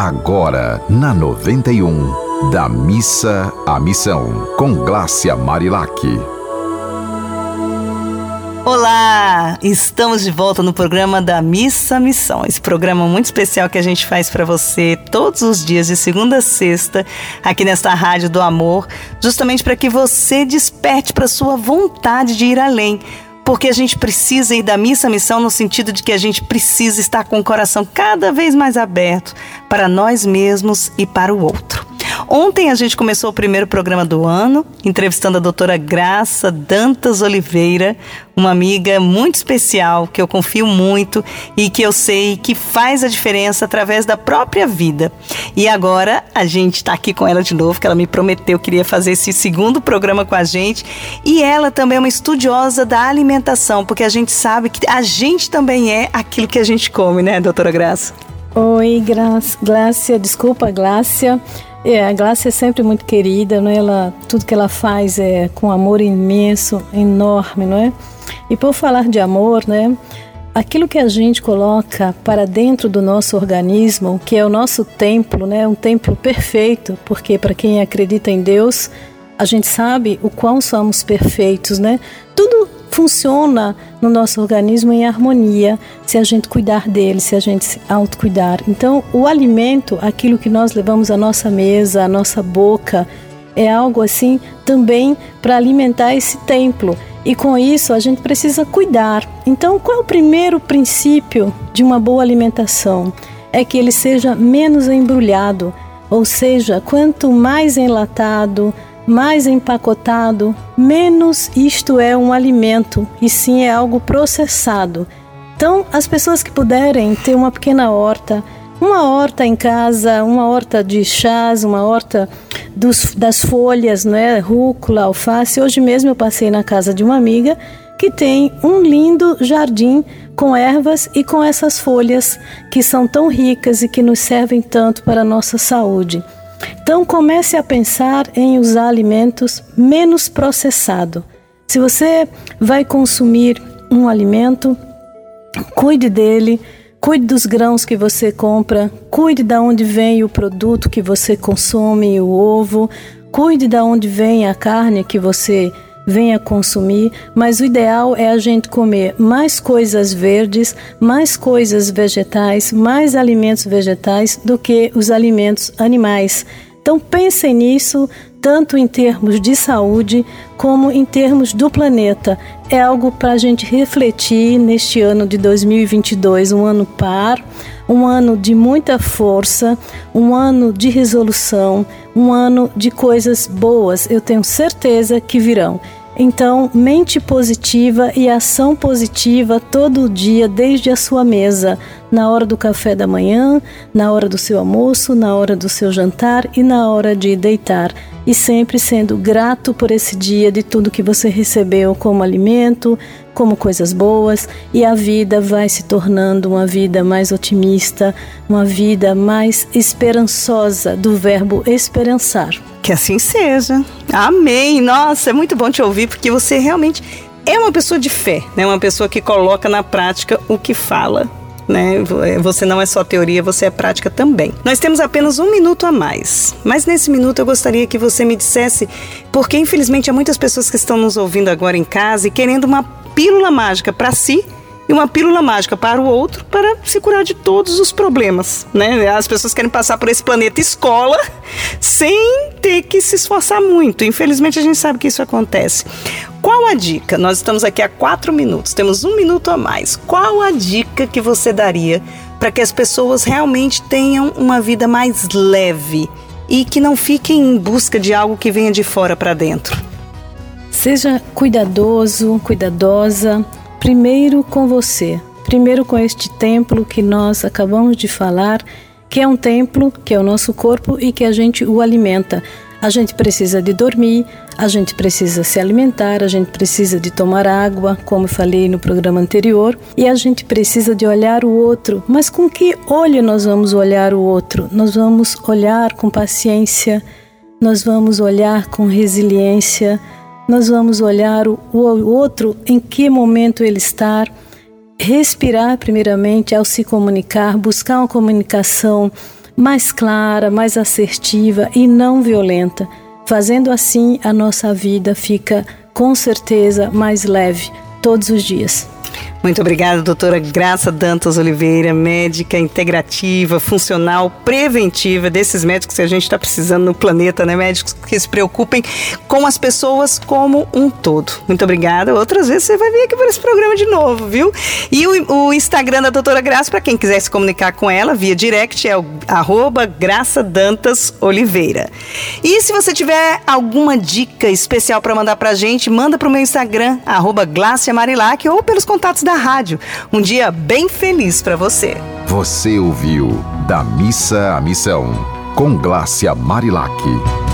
agora na 91, da missa à missão, com Glácia Marilac. Olá, estamos de volta no programa da Missa à Missão. Esse programa muito especial que a gente faz para você todos os dias de segunda a sexta aqui nesta rádio do amor, justamente para que você desperte para sua vontade de ir além porque a gente precisa ir da missa à missão no sentido de que a gente precisa estar com o coração cada vez mais aberto para nós mesmos e para o outro. Ontem a gente começou o primeiro programa do ano, entrevistando a doutora Graça Dantas Oliveira, uma amiga muito especial que eu confio muito e que eu sei que faz a diferença através da própria vida. E agora a gente está aqui com ela de novo, que ela me prometeu que iria fazer esse segundo programa com a gente. E ela também é uma estudiosa da alimentação, porque a gente sabe que a gente também é aquilo que a gente come, né, doutora Graça? Oi, Glácia, desculpa, Glácia. É, a Glácia é sempre muito querida, não é? Ela, tudo que ela faz é com amor imenso, enorme, não é? E por falar de amor, né? Aquilo que a gente coloca para dentro do nosso organismo, que é o nosso templo, né? Um templo perfeito, porque para quem acredita em Deus, a gente sabe o quão somos perfeitos, né? Tudo funciona no nosso organismo em harmonia se a gente cuidar dele, se a gente se autocuidar. Então, o alimento, aquilo que nós levamos à nossa mesa, à nossa boca, é algo assim também para alimentar esse templo. E com isso a gente precisa cuidar. Então, qual é o primeiro princípio de uma boa alimentação? É que ele seja menos embrulhado, ou seja, quanto mais enlatado, mais empacotado, menos isto é um alimento e sim é algo processado. Então, as pessoas que puderem ter uma pequena horta, uma horta em casa, uma horta de chás, uma horta dos, das folhas, né, rúcula, alface. Hoje mesmo eu passei na casa de uma amiga que tem um lindo jardim com ervas e com essas folhas que são tão ricas e que nos servem tanto para a nossa saúde. Então comece a pensar em usar alimentos menos processados. Se você vai consumir um alimento, cuide dele, cuide dos grãos que você compra, cuide de onde vem o produto que você consome, o ovo, cuide de onde vem a carne que você venha consumir, mas o ideal é a gente comer mais coisas verdes, mais coisas vegetais, mais alimentos vegetais do que os alimentos animais. Então pensem nisso, tanto em termos de saúde como em termos do planeta. É algo para a gente refletir neste ano de 2022, um ano par, um ano de muita força, um ano de resolução, um ano de coisas boas. Eu tenho certeza que virão. Então, mente positiva e ação positiva todo dia, desde a sua mesa, na hora do café da manhã, na hora do seu almoço, na hora do seu jantar e na hora de deitar. E sempre sendo grato por esse dia de tudo que você recebeu como alimento, como coisas boas, e a vida vai se tornando uma vida mais otimista, uma vida mais esperançosa, do verbo esperançar. Que assim seja. Amém. Nossa, é muito bom te ouvir porque você realmente é uma pessoa de fé, né? Uma pessoa que coloca na prática o que fala. Né? Você não é só teoria, você é prática também. Nós temos apenas um minuto a mais, mas nesse minuto eu gostaria que você me dissesse, porque infelizmente há muitas pessoas que estão nos ouvindo agora em casa e querendo uma pílula mágica para si e uma pílula mágica para o outro para se curar de todos os problemas, né? As pessoas querem passar por esse planeta escola sem ter que se esforçar muito. Infelizmente a gente sabe que isso acontece. Qual a dica? Nós estamos aqui há quatro minutos, temos um minuto a mais. Qual a dica que você daria para que as pessoas realmente tenham uma vida mais leve e que não fiquem em busca de algo que venha de fora para dentro? Seja cuidadoso, cuidadosa primeiro com você, primeiro com este templo que nós acabamos de falar, que é um templo, que é o nosso corpo e que a gente o alimenta. A gente precisa de dormir, a gente precisa se alimentar, a gente precisa de tomar água, como falei no programa anterior, e a gente precisa de olhar o outro. Mas com que olho nós vamos olhar o outro? Nós vamos olhar com paciência, nós vamos olhar com resiliência, nós vamos olhar o, outro, em que momento ele está, respirar primeiramente ao se comunicar, buscar uma comunicação mais clara, mais assertiva e não violenta. Fazendo assim, a nossa vida fica com certeza mais leve todos os dias. Muito obrigada, doutora Graça Dantas Oliveira, médica integrativa, funcional, preventiva, desses médicos que a gente está precisando no planeta, né? Médicos que se preocupem com as pessoas como um todo. Muito obrigada. Outras vezes você vai vir aqui para esse programa de novo, viu? E o, o Instagram da doutora Graça, para quem quiser se comunicar com ela via direct, é o arroba Graça Dantas Oliveira. E se você tiver alguma dica especial para mandar para a gente, manda para o meu Instagram, arroba Marilac, ou pelos contatos da da rádio. Um dia bem feliz para você. Você ouviu Da Missa à Missão, com Glácia Marilac.